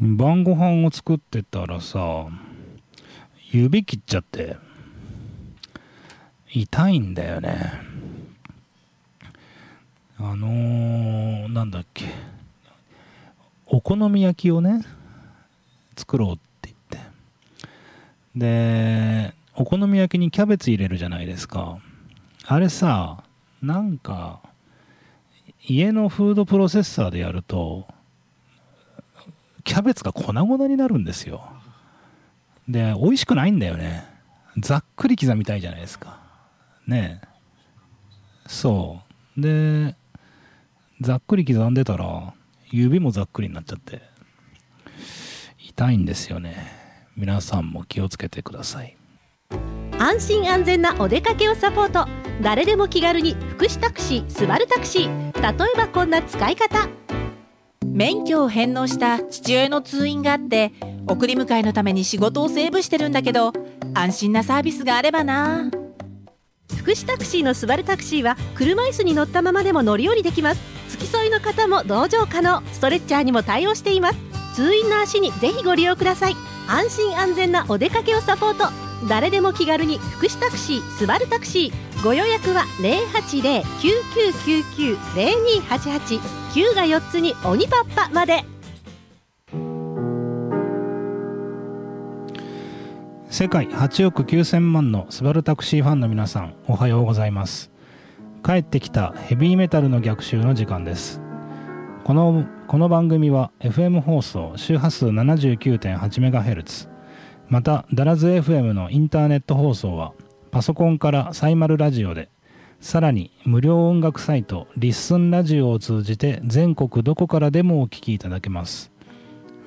晩ご飯を作ってたらさ指切っちゃって痛いんだよね。あのー、なんだっけ。お好み焼きをね作ろうって言って。でお好み焼きにキャベツ入れるじゃないですか。あれさなんか家のフードプロセッサーでやるとキャベツが粉々になるんですよ。で美味しくないんだよね。ざっくり刻みたいじゃないですか。ねそう。でざっくり刻んでたら指もざっくりになっちゃって痛いんですよね。皆さんも気をつけてください。安心安全なお出かけをサポート。誰でも気軽に福祉タクシースバルタクシー例えばこんな使い方。免許を返納した父親の通院があって送り迎えのために仕事をセーブしてるんだけど安心なサービスがあればな。福祉タクシーのスバルタクシーは車椅子に乗ったままでも乗り降りできます。付き添いの方も同乗可能。ストレッチャーにも対応しています。通院の足にぜひご利用ください。安心安全なお出かけをサポート。誰でも気軽に福祉タクシースバルタクシー。ご予約は080-9999-0288 9が4つに鬼パッパまで。世界8億9000万のスバルタクシーファンの皆さんおはようございます。帰ってきたヘビーメタルの逆襲の時間です。このこの番組は FM 放送周波数 79.8MHz またダラズ FM のインターネット放送はパソコンからサイマルラジオでさらに無料音楽サイトリッスンラジオを通じて全国どこからでもお聴きいただけます。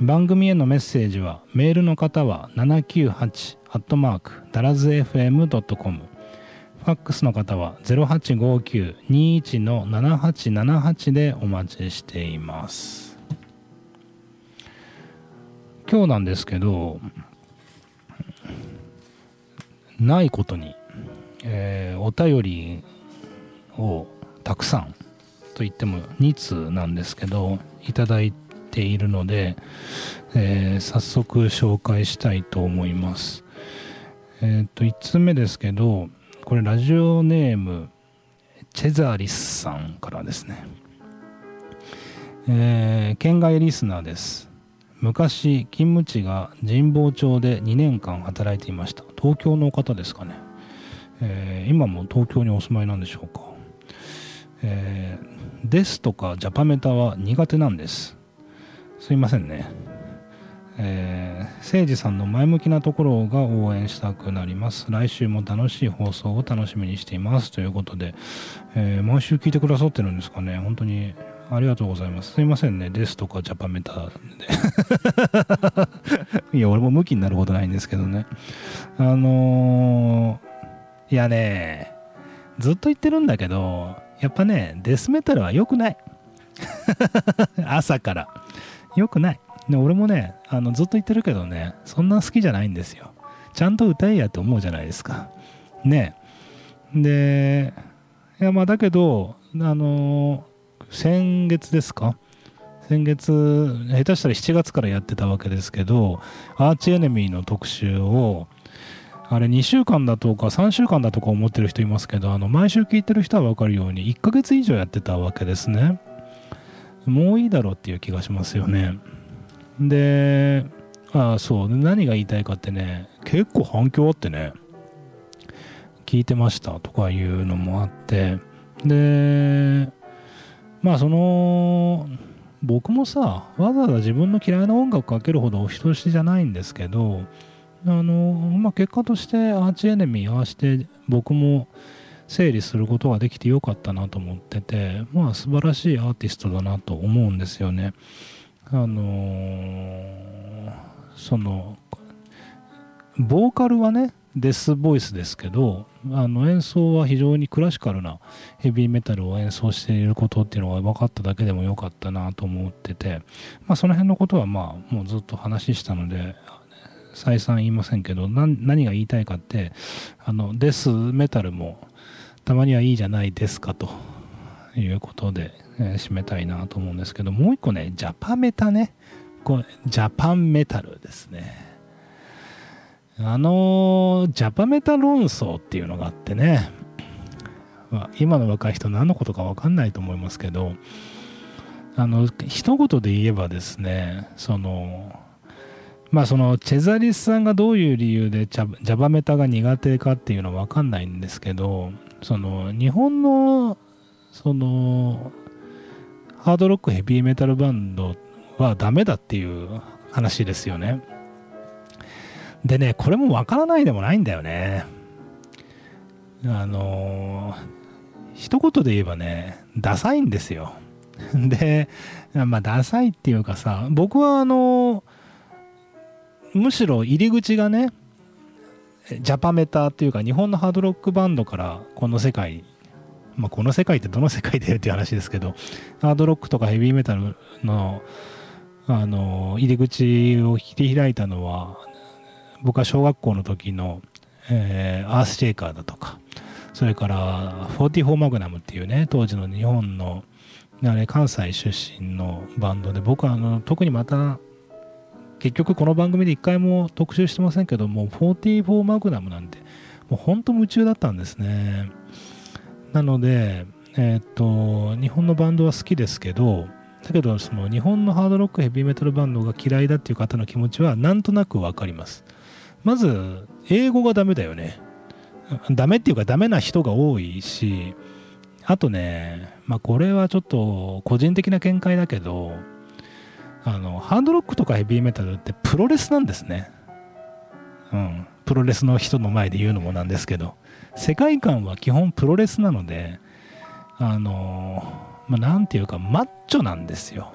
番組へのメッセージはメールの方は798アットマークダラズ FM.com ファックスの方は0859-21の7878でお待ちしています。今日なんですけどないことに、えー、お便りをたくさんと言っても2通なんですけどいただいているので、えー、早速紹介したいと思います。えっ、と1通目ですけどこれラジオネームチェザーリスさんからですね。えー、県外リスナーです。昔勤務地が神保町で2年間働いていました。東京の方ですかね、えー、今も東京にお住まいなんでしょうか、えー、ですとかジャパメタは苦手なんです。すいませんね。えー、誠司さんの前向きなところが応援したくなります。来週も楽しい放送を楽しみにしています。ということで、えー、毎週聞いてくださってるんですかね。本当にありがとうございます。すいませんね。ですとかジャパメタで。いや俺も向きになることないんですけどね。あのー、いやねずっと言ってるんだけどやっぱねデスメタルは良くない。朝から。良くない。で俺もねあのずっと言ってるけどねそんな好きじゃないんですよ。ちゃんと歌えやって思うじゃないですか。ね。でいやまあだけどあの先月ですか？先月下手したら7月からやってたわけですけどアーチエネミーの特集をあれ2週間だとか3週間だとか思ってる人いますけどあの毎週聞いてる人は分かるように1ヶ月以上やってたわけですね。もういいだろうっていう気がしますよね。で、ああそう、何が言いたいかってね、結構反響あってね、聞いてましたとかいうのもあって、で、まあその、僕もさ、わざわざ自分の嫌いな音楽かけるほどお人しじゃないんですけど、あの、まあ結果としてアーチエネミーああして僕も整理することができてよかったなと思ってて、まあ素晴らしいアーティストだなと思うんですよね。あのー、そのボーカルはねデスボイスですけどあの演奏は非常にクラシカルなヘビーメタルを演奏していることっていうのが分かっただけでもよかったなと思ってて、まあ、その辺のことはまあもうずっと話したので再三言いませんけど何が言いたいかってあのデスメタルもたまにはいいじゃないですかということでえー、締めたいなと思うんですけどもう一個ねジャパメタね。こうジャパンメタルですね。あのジャパメタ論争っていうのがあってね、まあ、今の若い人何のことか分かんないと思いますけどあの一言で言えばですねそのまあそのチェザリスさんがどういう理由でジャバメタが苦手かっていうのは分かんないんですけどその日本のそのハードロックヘビーメタルバンドはダメだっていう話ですよね。でねこれも分からないでもないんだよね。あの一言で言えばねダサいんですよ。でまあダサいっていうかさ僕はあのむしろ入り口がねジャパメタっていうか日本のハードロックバンドからこの世界まあこの世界ってどの世界でっていう話ですけどハードロックとかヘビーメタルのあの入り口を切り開いたのは僕は小学校の時の、えー、アースシェイカーだとかそれから44マグナムっていうね当時の日本のあれ関西出身のバンドで僕はあの特にまた結局この番組で一回も特集してませんけども44マグナムなんてもう本当夢中だったんですね。なのでえー、っと日本のバンドは好きですけどだけどその日本のハードロックヘビーメタルバンドが嫌いだっていう方の気持ちはなんとなく分かります。まず英語がダメだよね。ダメっていうかダメな人が多いしあとねまあこれはちょっと個人的な見解だけどあのハードロックとかヘビーメタルってプロレスなんですね。うん。プロレスの人の前で言うのもなんですけど世界観は基本プロレスなのであのまあ、ていうかマッチョなんですよ。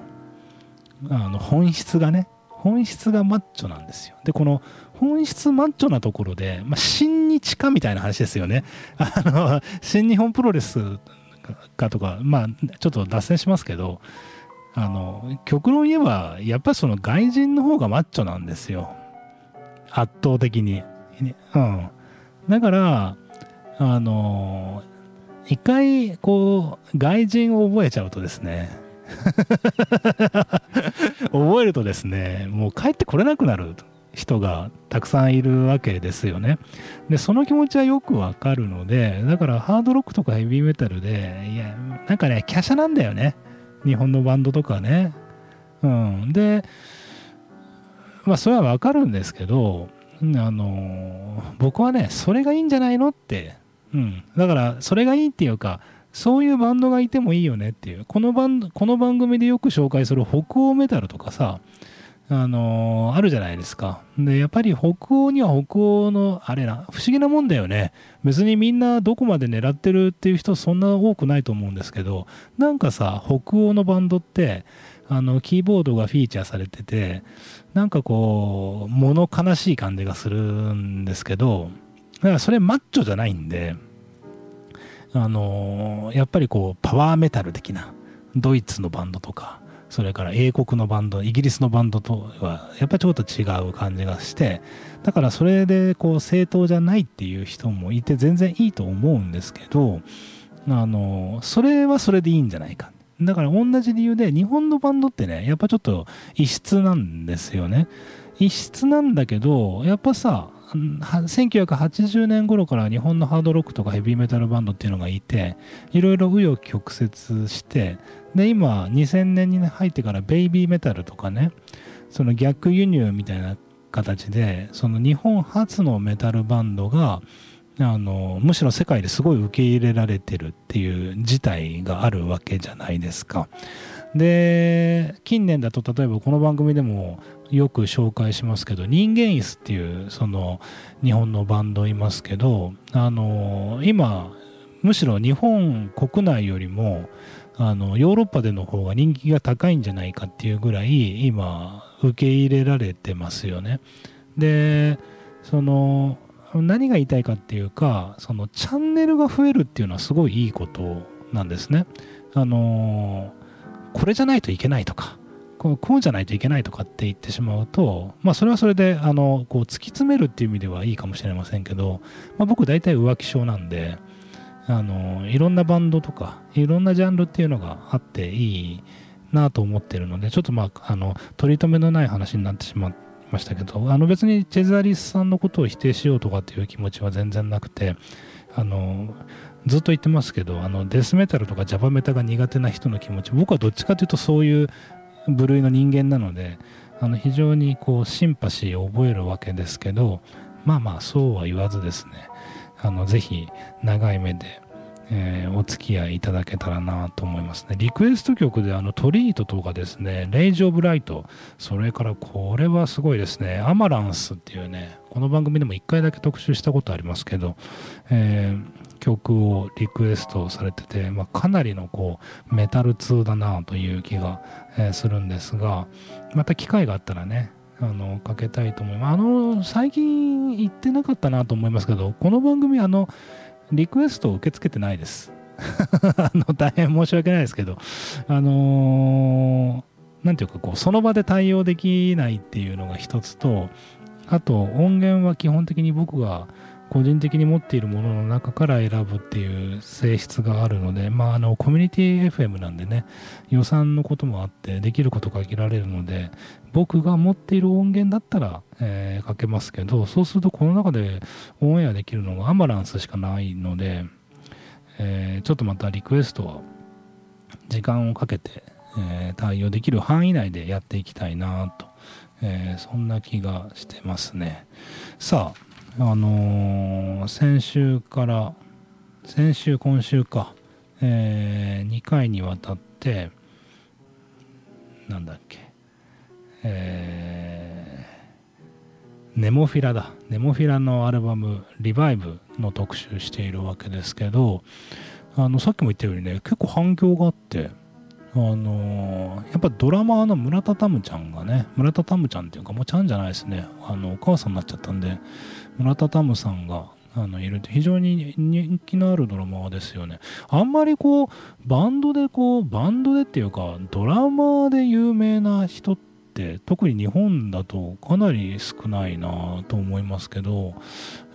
あの本質がね。本質がマッチョなんですよ。でこの本質マッチョなところで、まあ、新日かみたいな話ですよね。あの新日本プロレスかとかまあちょっと脱線しますけどあの極論言えばやっぱその外人の方がマッチョなんですよ。圧倒的に。うん。だからあの一回こう外人を覚えちゃうとですね。覚えるとですねもう帰ってこれなくなる人がたくさんいるわけですよね。でその気持ちはよくわかるのでだからハードロックとかヘビーメタルでいやなんかね華奢なんだよね。日本のバンドとかね。うん。でまあそれはわかるんですけどあの僕はねそれがいいんじゃないのって。うん、だからそれがいいっていうかそういうバンドがいてもいいよねっていう。このバンドこの番組でよく紹介する北欧メタルとかさあのー、あるじゃないですか。で、やっぱり北欧には北欧の、あれな、不思議なもんだよね。別にみんなどこまで狙ってるっていう人そんな多くないと思うんですけど、なんかさ、北欧のバンドって、あの、キーボードがフィーチャーされてて、なんかこう、物悲しい感じがするんですけど、だからそれマッチョじゃないんで、あのー、やっぱりこう、パワーメタル的な、ドイツのバンドとか、それから英国のバンド、イギリスのバンドとは、やっぱりちょっと違う感じがして、だからそれでこう、正当じゃないっていう人もいて全然いいと思うんですけど、あの、それはそれでいいんじゃないか。だから同じ理由で、日本のバンドってね、やっぱちょっと異質なんですよね。異質なんだけど、やっぱさ、1980年頃から日本のハードロックとかヘビーメタルバンドっていうのがいていろいろ紆余曲折してで今2000年に入ってからベイビーメタルとかねその逆輸入みたいな形でその日本初のメタルバンドがあのむしろ世界ですごい受け入れられてるっていう事態があるわけじゃないですか。で近年だと例えばこの番組でもよく紹介しますけど人間椅子っていうその日本のバンドいますけどあの今むしろ日本国内よりもあのヨーロッパでの方が人気が高いんじゃないかっていうぐらい今受け入れられてますよね。でその何が言いたいかっていうかそのチャンネルが増えるっていうのはすごいいいことなんですね。あのこれじゃないといけないとかこうこうじゃないといけないとかって言ってしまうと、まあ、それはそれであのこう突き詰めるっていう意味ではいいかもしれませんけど、まあ、僕大体浮気症なんであのいろんなバンドとかいろんなジャンルっていうのがあっていいなと思ってるのでちょっとまああの取り留めのない話になってしまいましたけどあの別にチェザリスさんのことを否定しようとかっていう気持ちは全然なくてあのずっと言ってますけどあのデスメタルとかジャパメタが苦手な人の気持ち僕はどっちかというとそういう部類の人間なのであの非常にこうシンパシーを覚えるわけですけどまあまあそうは言わずですねあのぜひ長い目で、えー、お付き合いいただけたらなと思いますね。リクエスト曲であのトリートとかですねレイジ・オブ・ライトそれからこれはすごいですねアマランスっていうねこの番組でも1回だけ特集したことありますけど、えー曲をリクエストされてて、まあ、かなりのこうメタル通だなという気が、え、するんですがまた機会があったらねあのかけたいと思います。あの最近言ってなかったなと思いますけどこの番組あのリクエストを受け付けてないです。あの大変申し訳ないですけどあの何、ていうかこうその場で対応できないっていうのが一つとあと音源は基本的に僕が個人的に持っているものの中から選ぶっていう性質があるので、まあ、あのコミュニティ FM なんでね予算のこともあってできること限られるので僕が持っている音源だったら、えー、かけますけどそうするとこの中でオンエアできるのがアマランスしかないので、えー、ちょっとまたリクエストは時間をかけて、えー、対応できる範囲内でやっていきたいなと、えそんな気がしてますね。さああのー、先週から先週今週か、えー、2回にわたってなんだっけえー、ネモフィラだ。ネモフィラのアルバム「リバイブ」の特集しているわけですけどあのさっきも言ったようにね結構反響があってあのー、やっぱドラマーの村田タムちゃんがね村田タムちゃんっていうかもうちゃんじゃないですね。あのお母さんになっちゃったんで村田タムさんがあのいる非常に人気のあるドラマですよね。あんまりこうバンドでこうバンドでっていうかドラマで有名な人って特に日本だとかなり少ないなと思いますけど、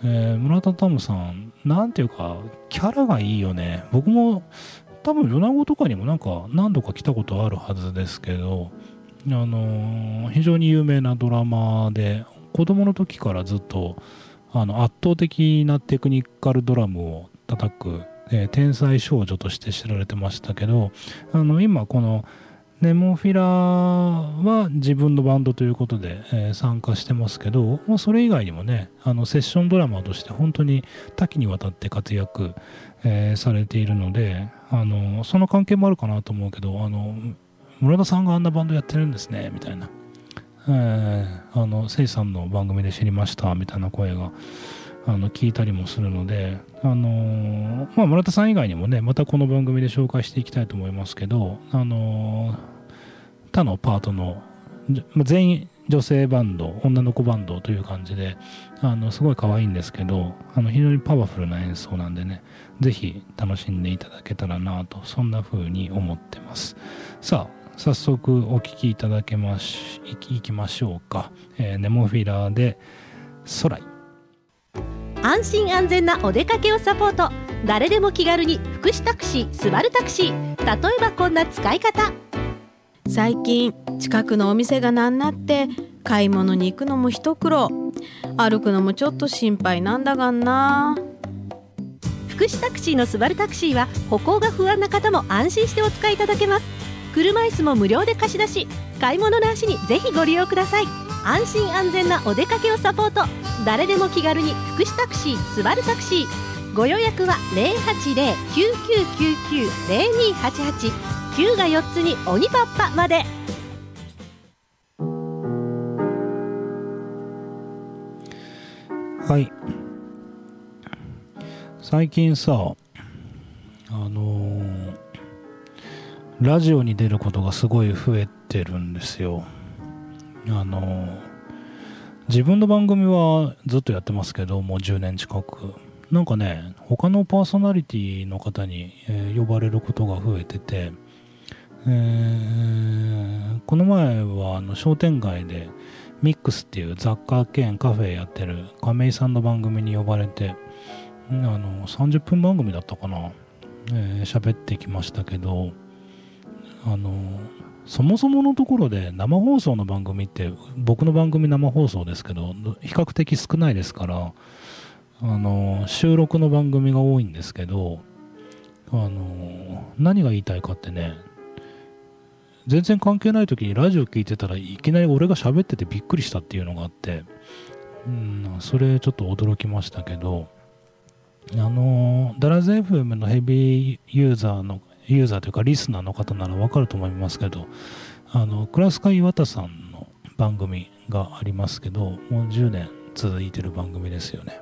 えー、村田タムさんなんていうかキャラがいいよね。僕も多分米子とかにもなんか何度か来たことあるはずですけど、あのー、非常に有名なドラマで子供の時からずっとあの圧倒的なテクニカルドラムを叩く、えー、天才少女として知られてましたけどあの今このネモフィラは自分のバンドということで、えー、参加してますけど、まあ、それ以外にもねあのセッションドラマーとして本当に多岐にわたって活躍、えー、されているのであのその関係もあるかなと思うけどあの村田さんがあんなバンドやってるんですねみたいな、えー、あのせいさんの番組で知りましたみたいな声があの聞いたりもするので、あのまあ、村田さん以外にもねまたこの番組で紹介していきたいと思いますけど、あの他のパートの全員女性バンド女の子バンドという感じであのすごい可愛いんですけどあの非常にパワフルな演奏なんでねぜひ楽しんでいただけたらなとそんな風に思ってます。さあ早速お聴きいただけましいきましょうか、えー、ネモフィラーで空安心安全なお出かけをサポート。誰でも気軽に福祉タクシースバルタクシー。例えばこんな使い方。最近近くのお店がなんなって買い物に行くのも一苦労。歩くのもちょっと心配なんだがんな。福祉タクシーのスバルタクシーは歩行が不安な方も安心してお使いいただけます車椅子も無料で貸し出し買い物の足にぜひご利用ください。安心安全なお出かけをサポート。誰でも気軽に福祉タクシースバルタクシー。ご予約は080-9999-0288 9が4つに鬼パッパまで。はい。最近さあのー、ラジオに出ることがすごい増えてるんですよ。あの、自分の番組はずっとやってますけどもう10年近く。なんかね他のパーソナリティの方に、えー、呼ばれることが増えててえー、この前はあの商店街でミックスっていう雑貨兼カフェやってる亀井さんの番組に呼ばれてあの30分番組だったかな。喋、えー、ってきましたけどあのそもそものところで生放送の番組って僕の番組生放送ですけど比較的少ないですからあの収録の番組が多いんですけどあの何が言いたいかってね全然関係ない時にラジオ聞いてたらいきなり俺が喋っててびっくりしたっていうのがあってうんそれちょっと驚きましたけどあのダラゼ FM のヘビーユーザーのユーザーというかリスナーの方ならわかると思いますけどあのクラスカイワタさんの番組がありますけどもう10年続いてる番組ですよね。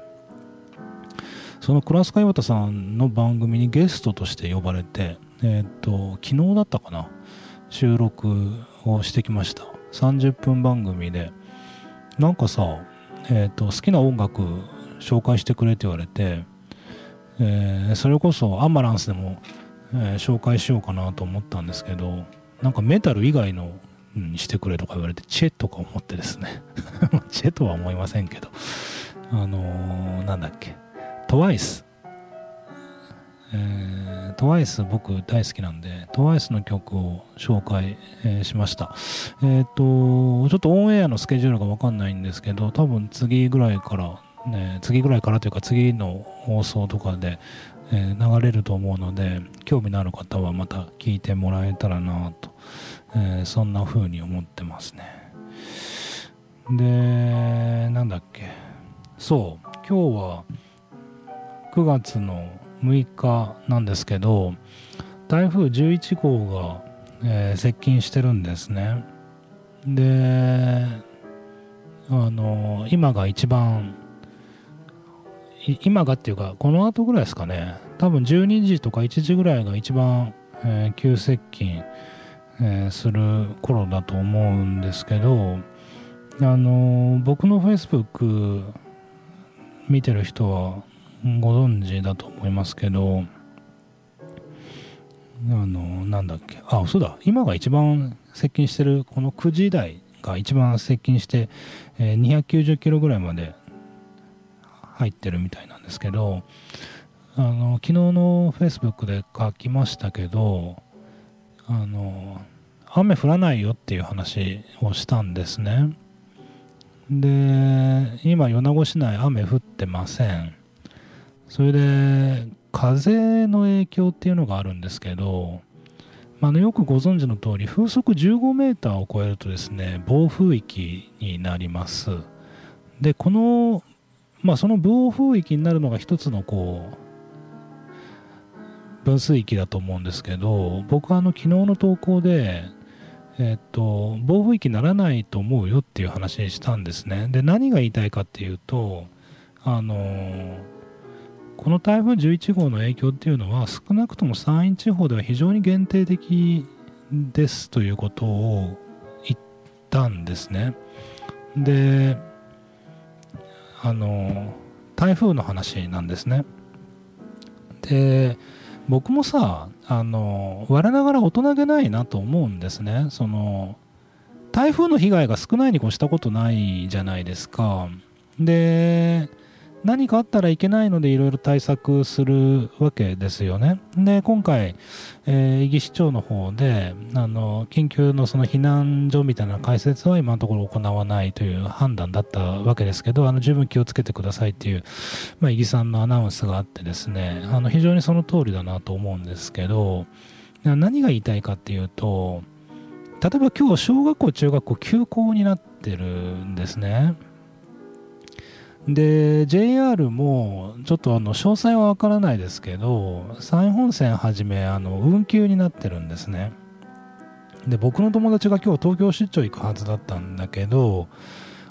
そのクラスカイワタさんの番組にゲストとして呼ばれてえっ、と昨日だったかな収録をしてきました。30分番組でなんかさ、えーと、好きな音楽紹介してくれって言われて、えー、それこそアンバランスでも、えー、紹介しようかなと思ったんですけどなんかメタル以外のにしてくれとか言われてチェとか思ってですね。チェとは思いませんけど。あのー、なんだっけ。トワイス。えー、TWICE 僕大好きなんで TWICE の曲を紹介、えー、しました。えっ、とちょっとオンエアのスケジュールが分かんないんですけど多分次ぐらいからね次ぐらいからというか次の放送とかで、えー、流れると思うので興味のある方はまた聞いてもらえたらなと、えー、そんな風に思ってますね。でなんだっけ。そう今日は9月の6日なんですけど台風11号が、えー、接近してるんですね。であの今が一番今がっていうかこの後ぐらいですかね。多分12時とか1時ぐらいが一番、えー、急接近、えー、する頃だと思うんですけどあの僕の Facebook 見てる人はご存知だと思いますけどあのなんだっけ。あそうだ。今が一番接近してるこの9時台が一番接近して、えー、290キロぐらいまで入ってるみたいなんですけどあの昨日のフェイスブックで書きましたけどあの雨降らないよっていう話をしたんですね。で今米子市内雨降ってません。それで風の影響っていうのがあるんですけど、まあ、よくご存知の通り風速15メーターを超えるとですね暴風域になります。でこのまあその暴風域になるのが一つのこう分水域だと思うんですけど僕はあの昨日の投稿でえっと暴風域にならないと思うよっていう話にしたんですねで何が言いたいかっていうとあのこの台風11号の影響っていうのは少なくとも山陰地方では非常に限定的ですということを言ったんですね。であの台風の話なんですね。で僕もさあの我ながら大人げないなと思うんですね。その台風の被害が少ないに越したことないじゃないですか。で何かあったらいけないのでいろいろ対策するわけですよね。で、今回、えー、伊木市長の方で、あの、緊急のその避難所みたいな開設は今のところ行わないという判断だったわけですけど、あの、十分気をつけてくださいっていう、まあ、伊木さんのアナウンスがあってですね、あの、非常にその通りだなと思うんですけど、何が言いたいかっていうと、例えば今日小学校、中学校休校になってるんですね。で JR もちょっとあの詳細はわからないですけど山陰本線はじめあの運休になってるんですね。で僕の友達が今日東京出張行くはずだったんだけど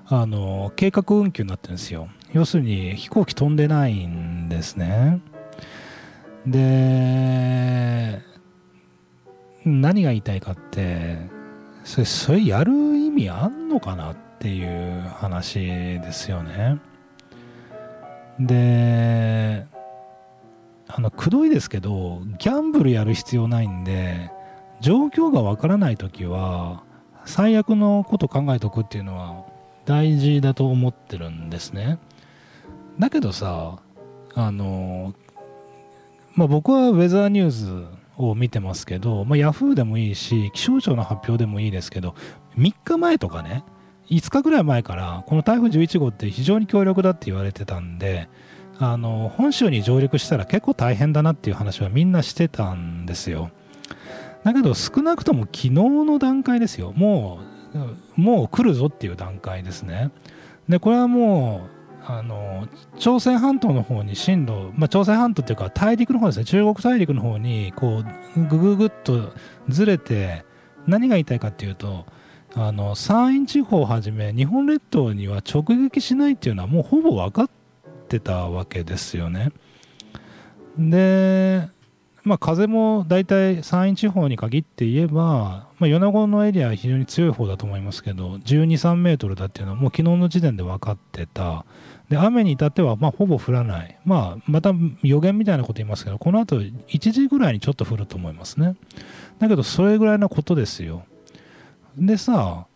あの計画運休になってるんですよ。要するに飛行機飛んでないんですね。で何が言いたいかってそれそれやる意味あんのかなっていう話ですよね。であのくどいですけどギャンブルやる必要ないんで状況がわからない時は最悪のこと考えとくっていうのは大事だと思ってるんですね。だけどさあのまあ僕はウェザーニューズを見てますけど、まあ、ヤフーでもいいし気象庁の発表でもいいですけど3日前とかね5日ぐらい前からこの台風11号って非常に強力だって言われてたんであの本州に上陸したら結構大変だなっていう話はみんなしてたんですよ。だけど少なくとも昨日の段階ですよ。もうもう来るぞっていう段階ですね。でこれはもうあの朝鮮半島の方に進路、まあ、朝鮮半島っていうか大陸の方ですね。中国大陸の方にこうぐぐぐっとずれて何が言いたいかっていうとあの山陰地方をはじめ日本列島には直撃しないっていうのはもうほぼ分かってたわけですよね。で、まあ、風も大体山陰地方に限って言えば、まあ、米子のエリアは非常に強い方だと思いますけど12、3メートルだっていうのはもう昨日の時点で分かってた。で雨に至ってはまあほぼ降らない、まあ、また予言みたいなこと言いますけどこの後1時ぐらいにちょっと降ると思いますねだけどそれぐらいのことですよでさ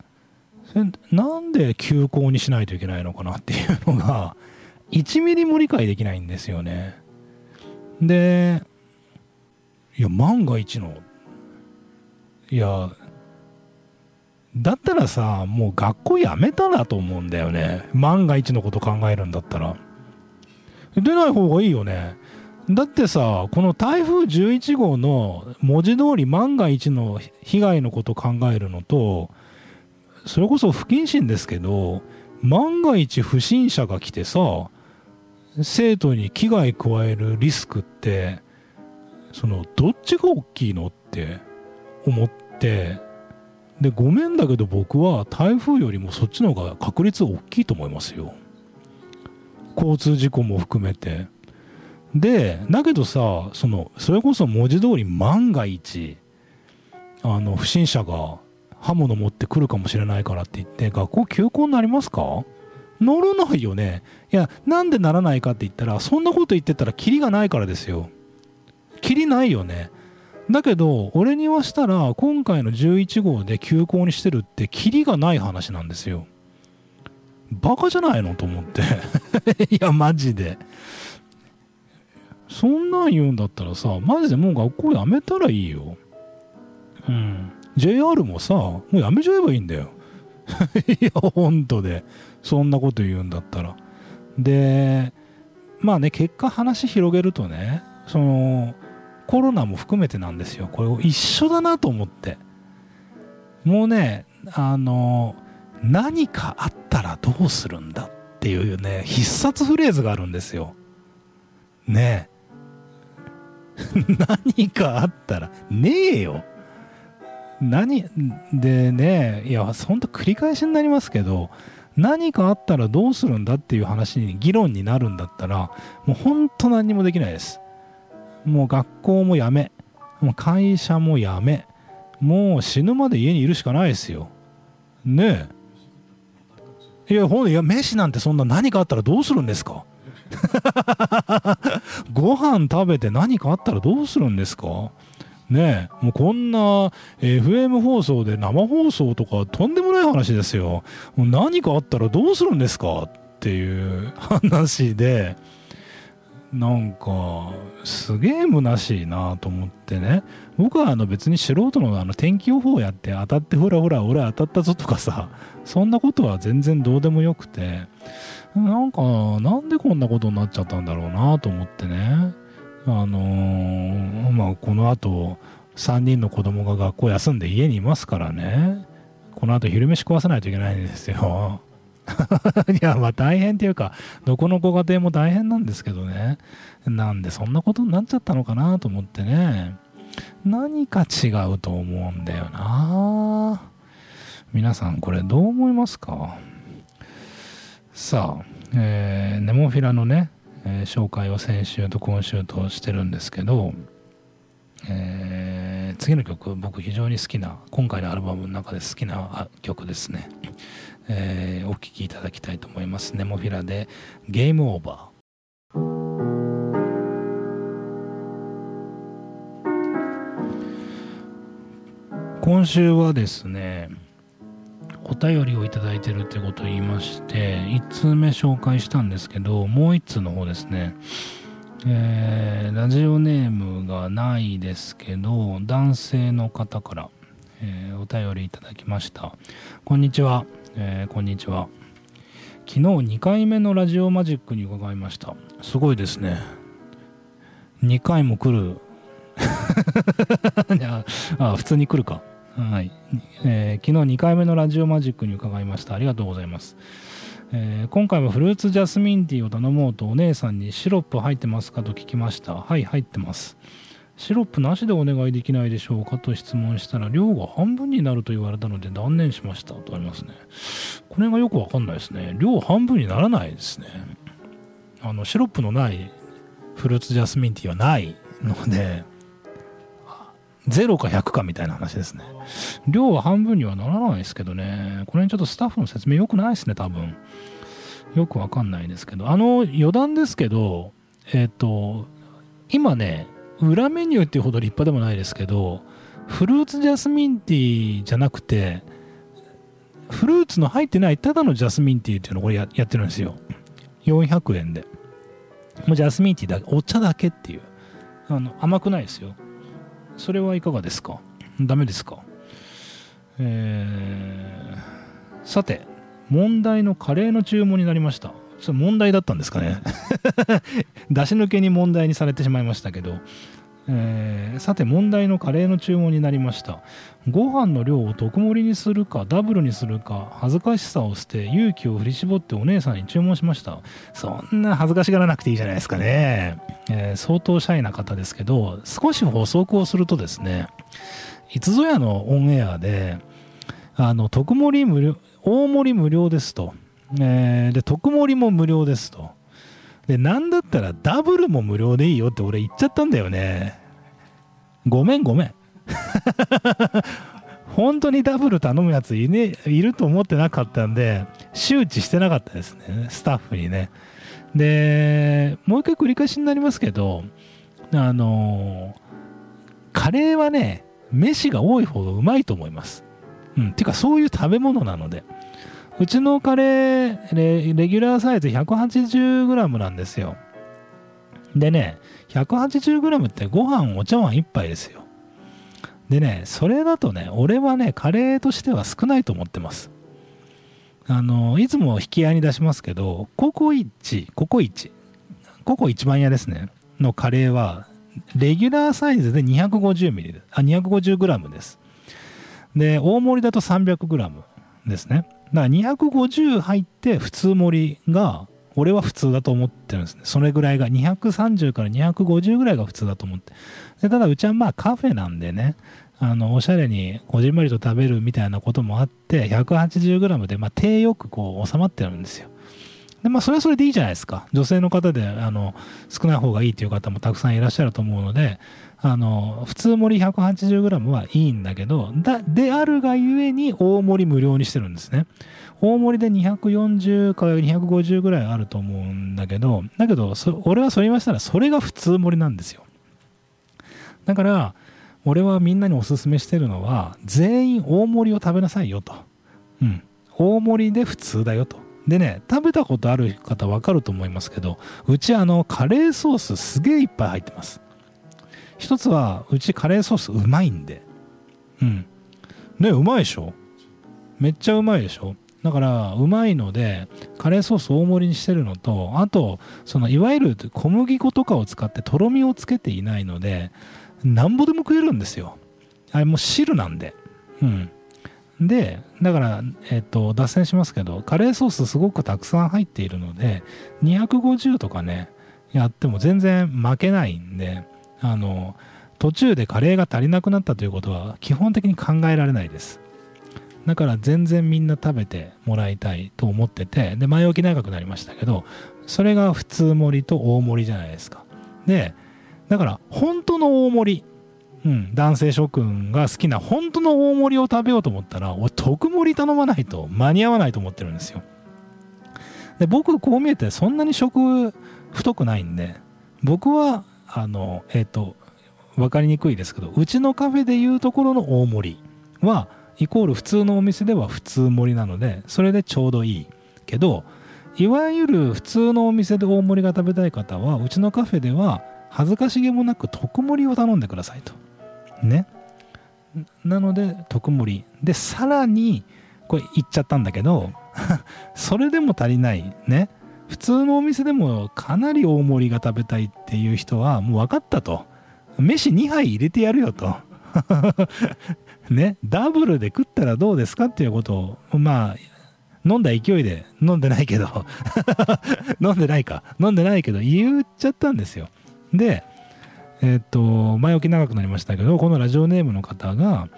なんで休校にしないといけないのかなっていうのが1ミリも理解できないんですよねでいや万が一のいやだったらさ、もう学校やめたらと思うんだよね。万が一のこと考えるんだったら。出ない方がいいよね。だってさ、この台風11号の文字通り万が一の被害のこと考えるのと、それこそ不謹慎ですけど、万が一不審者が来てさ、生徒に危害加えるリスクって、その、どっちが大きいのって思って、でごめんだけど僕は台風よりもそっちの方が確率大きいと思いますよ。交通事故も含めて。でだけどさそのそれこそ文字通り万が一あの不審者が刃物持ってくるかもしれないからって言って学校休校になりますか？ならないよね。いやなんでならないかって言ったらそんなこと言ってたらキリがないからですよ。キリないよね。だけど、俺に言わしたら、今回の11号で休校にしてるって、キリがない話なんですよ。バカじゃないの？と思って。いや、マジで。そんなん言うんだったらさ、マジでもう学校辞めたらいいよ。うん。JR もさ、もう辞めちゃえばいいんだよ。いや、本当で。そんなこと言うんだったら。で、まあね、結果話広げるとね、その、コロナも含めてなんですよ。これ一緒だなと思って。もうね、あの、何かあったらどうするんだっていうね、必殺フレーズがあるんですよ。ね 何かあったら、ねえよ。何、でね、いや、ほんと繰り返しになりますけど、何かあったらどうするんだっていう話に議論になるんだったら、もう本当何にもできないです。もう学校も辞め、もう会社も辞め、もう死ぬまで家にいるしかないですよ。ねえ。いや、ほんいや、飯なんてそんな何かあったらどうするんですか？ご飯食べて何かあったらどうするんですか？ねえ、もうこんな FM 放送で生放送とかとんでもない話ですよ。もう何かあったらどうするんですか？っていう話で、なんかすげえ虚しいなと思ってね。僕はあの別に素人のあの天気予報やって当たってほらほら俺当たったぞとかさそんなことは全然どうでもよくて。なんかなんでこんなことになっちゃったんだろうなと思ってね。あのー、まあこの後3人の子供が学校休んで家にいますからね。この後昼飯食わせないといけないんですよ。いや、まあ大変っていうか、どこのご家庭も大変なんですけどね。なんでそんなことになっちゃったのかなと思ってね。何か違うと思うんだよな。皆さんこれどう思いますか？さあ、えー、ネモフィラのね、えー、紹介を先週と今週としてるんですけど、えー、次の曲僕非常に好きな今回のアルバムの中で好きな曲ですねえー、お聴きいただきたいと思います。ネモフィラでゲームオーバー。今週はですね、お便りをいただいてるってことを言いまして、1通目紹介したんですけど、もう1通の方ですね、えーラジオネームがないですけど男性の方から、えーお便りいただきました。こんにちは、えーこんにちは。昨日2回目のラジオマジックに伺いました。すごいですね。2回も来る。いやあ普通に来るか。はい、えー昨日2回目のラジオマジックに伺いました。ありがとうございます。えー今回はフルーツジャスミンティーを頼もうとお姉さんにシロップ入ってますかと聞きました。はい入ってます。シロップなしでお願いできないでしょうかと質問したら量が半分になると言われたので断念しましたとありますね。これがよくわかんないですね。量半分にならないですね。あのシロップのないフルーツジャスミンティーはないので0か100かみたいな話ですね。量は半分にはならないですけどね。これにちょっとスタッフの説明良くないですね多分。よくわかんないですけど。あの余談ですけどえっ、と今ね裏メニューっていうほど立派でもないですけどフルーツジャスミンティーじゃなくてフルーツの入ってないただのジャスミンティーっていうのをこれややってるんですよ。400円で。もうジャスミンティーだけお茶だけっていう。あの甘くないですよ。それはいかがですか？ダメですか？えーさて問題のカレーの注文になりました。それ問題だったんですかね？出し抜けに問題にされてしまいましたけど、えーさて問題のカレーの注文になりました。ご飯の量を特盛りにするかダブルにするか恥ずかしさを捨て勇気を振り絞ってお姉さんに注文しました。そんな恥ずかしがらなくていいじゃないですかね、えー相当シャイな方ですけど少し補足をするとですねいつぞやのオンエアであの特盛り無料大盛り無料ですと、えーで特盛りも無料ですと。でなんだったらダブルも無料でいいよって俺言っちゃったんだよね。ごめんごめん。本当にダブル頼むやつい,、ね、いると思ってなかったんで周知してなかったですねスタッフにね。でもう一回繰り返しになりますけどあのカレーはね飯が多い方がうまいと思います。うんてかそういう食べ物なので。うちのカレーレレギュラーサイズ 180g なんですよ。でね 180g ってご飯お茶碗1杯ですよ。でねそれだとね俺はねカレーとしては少ないと思ってます。あのいつも引き合いに出しますけどココイチココイチココ一番屋ですね。のカレーはレギュラーサイズで 250ml あ 250g です。で大盛りだと 300g ですね。だから250入って普通盛りが俺は普通だと思ってるんですね。それぐらいが230から250ぐらいが普通だと思って。でただうちはまあカフェなんでねあのおしゃれにこじんまりと食べるみたいなこともあって 180g でまあ手よくこう収まってるんですよ。でまあそれはそれでいいじゃないですか。女性の方であの少ない方がいいという方もたくさんいらっしゃると思うのであの普通盛り 180g はいいんだけどだであるがゆえに大盛り無料にしてるんですね。大盛りで240から250ぐらいあると思うんだけどだけど俺はそれ言いましたらそれが普通盛りなんですよ。だから俺はみんなにおすすめしてるのは全員大盛りを食べなさいよと。うん。大盛りで普通だよと。でね食べたことある方わかると思いますけどうちあのカレーソースすげえいっぱい入ってます。一つはうちカレーソースうまいんで。うん。ねうまいでしょ？めっちゃうまいでしょ？だからうまいのでカレーソース大盛りにしてるのとあとそのいわゆる小麦粉とかを使ってとろみをつけていないのでなんぼでも食えるんですよ。あれもう汁なんで。うん。でだから、えっと脱線しますけどカレーソースすごくたくさん入っているので250とかねやっても全然負けないんであの途中でカレーが足りなくなったということは基本的に考えられないです。だから全然みんな食べてもらいたいと思っててで前置き長くなりましたけどそれが普通盛りと大盛りじゃないですか。でだから本当の大盛りうん、男性諸君が好きな本当の大盛りを食べようと思ったら俺特盛り頼まないと間に合わないと思ってるんですよ。で僕こう見えてそんなに食太くないんで僕はあのえっ、と分かりにくいですけどうちのカフェでいうところの大盛りはイコール普通のお店では普通盛りなのでそれでちょうどいいけどいわゆる普通のお店で大盛りが食べたい方はうちのカフェでは恥ずかしげもなく特盛りを頼んでくださいと。ね。なので特盛り。でさらにこれ言っちゃったんだけど それでも足りない。ね。普通のお店でもかなり大盛りが食べたいっていう人はもう分かったと。飯2杯入れてやるよと。ねダブルで食ったらどうですかっていうことをまあ飲んだ勢いで飲んでないけど。飲んでないか。飲んでないけど言っちゃったんですよ。でえっと前置き長くなりましたけどこのラジオネームの方が、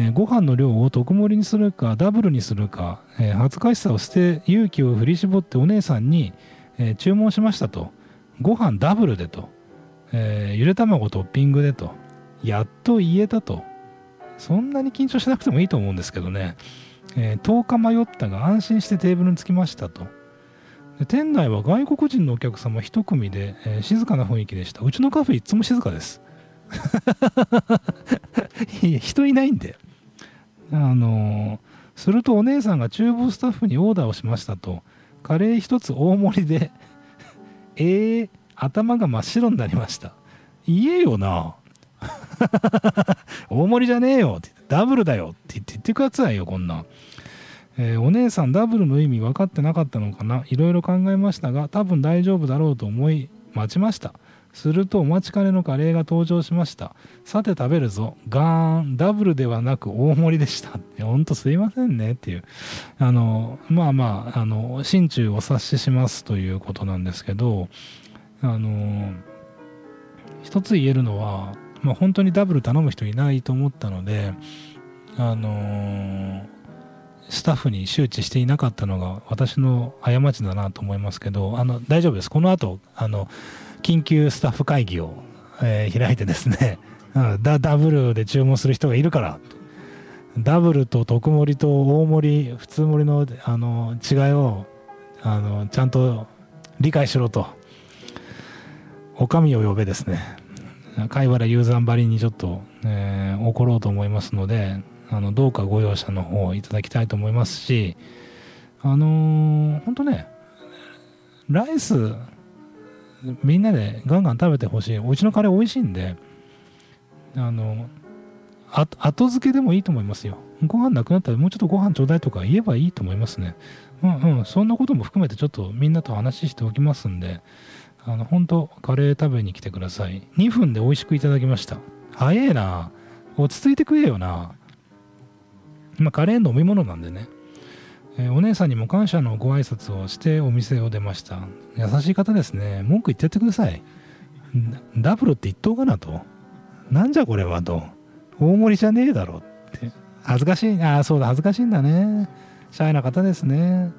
えーご飯の量を特盛りにするかダブルにするか、えー恥ずかしさを捨て勇気を振り絞ってお姉さんに、えー注文しましたと。ご飯ダブルでと、えーゆで卵トッピングでと。やっと言えたと。そんなに緊張しなくてもいいと思うんですけどね、え10日迷ったが安心してテーブルに着きましたと。店内は外国人のお客様一組で、え静かな雰囲気でした。うちのカフェいつも静かです。人いないんで。あのするとお姉さんが厨房スタッフにオーダーをしましたと。カレー一つ大盛りで えー、頭が真っ白になりました。言えよな。大盛りじゃねえよってってダブルだよって言って言ってくださいよこんな。ん、えーお姉さんダブルの意味分かってなかったのかな？いろいろ考えましたが多分大丈夫だろうと思い待ちました。するとお待ちかねのカレーが登場しました。さて食べるぞ。ガーン。ダブルではなく大盛りでした。ほんとすいませんねっていう。あのまあまああの心中お察ししますということなんですけどあの一つ言えるのは、まあ、本当にダブル頼む人いないと思ったのであのスタッフに周知していなかったのが私の過ちだなと思いますけどあの大丈夫です。この後あの緊急スタッフ会議を、えー開いてですね うんダブルで注文する人がいるからダブルと特盛りと大盛り普通盛りのあの違いをあのちゃんと理解しろとお上を呼べですね。貝原雄山ばりにちょっと、えー怒ろうと思いますのであのどうかご容赦の方をいただきたいと思いますしあのー、ほんとねライスみんなでガンガン食べてほしい。うちのカレー美味しいんであの後付けでもいいと思いますよ。ご飯なくなったらもうちょっとご飯ちょうだいとか言えばいいと思いますね。うんうん。そんなことも含めてちょっとみんなと話しておきますんであの本当カレー食べに来てください。2分で美味しくいただきました。早えな。落ち着いて食えよな。まあカレー飲み物なんでね。えお姉さんにも感謝のご挨拶をしてお店を出ました。優しい方ですね。文句言ってってください。ダブルって言っとうかなと。なんじゃこれはと。大盛りじゃねえだろ。って。恥ずかしい。ああそうだ。恥ずかしいんだね。シャイな方ですね。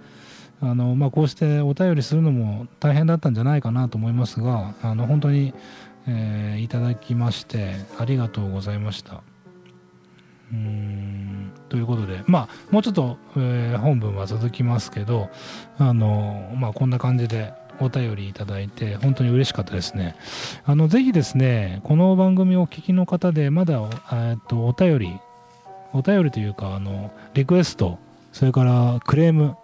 あのまあこうしてお便りするのも大変だったんじゃないかなと思いますがあの本当に、えーいただきましてありがとうございました。うん。ということでまあもうちょっと、えー本文は続きますけどあのまあこんな感じでお便りいただいて本当に嬉しかったですね。あのぜひですねこの番組をお聞きの方でまだえっとお便りお便りというかあのリクエストそれからクレーム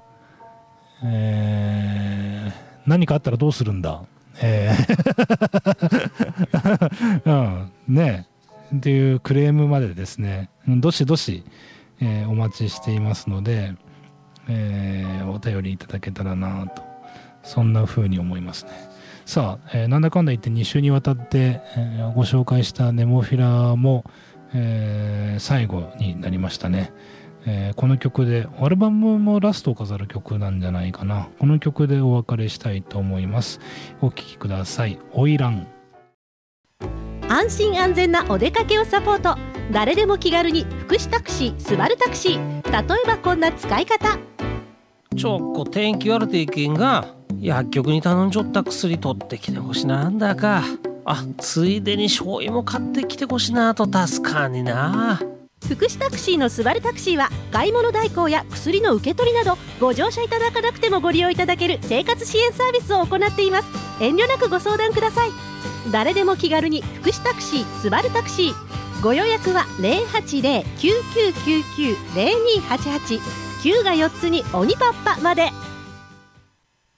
えー何かあったらどうするんだえー。うん。ね。っていうクレームまでですねどしどし、えーお待ちしていますので、えーお便りいただけたらなとそんな風に思いますね。さあ、えーなんだかんだ言って2週にわたって、えーご紹介したネモフィラも、えー最後になりましたね、えーこの曲でアルバムもラストを飾る曲なんじゃないかな。この曲でお別れしたいと思います。お聴きください「オイラン」安心安全なお出かけをサポート。誰でも気軽に福祉タクシースバルタクシー。例えばこんな使い方。ちょっこ天気悪ていけんが薬局に頼んじょった薬取ってきてほしなんだか。あついでに醤油も買ってきてほしなと。助かんにな。福祉タクシーのスバルタクシーは買い物代行や薬の受け取りなどご乗車いただかなくてもご利用いただける生活支援サービスを行っています。遠慮なくご相談ください。誰でも気軽に福祉タクシースバルタクシー。ご予約は080-9999-0288 9が4つに鬼パッパまで。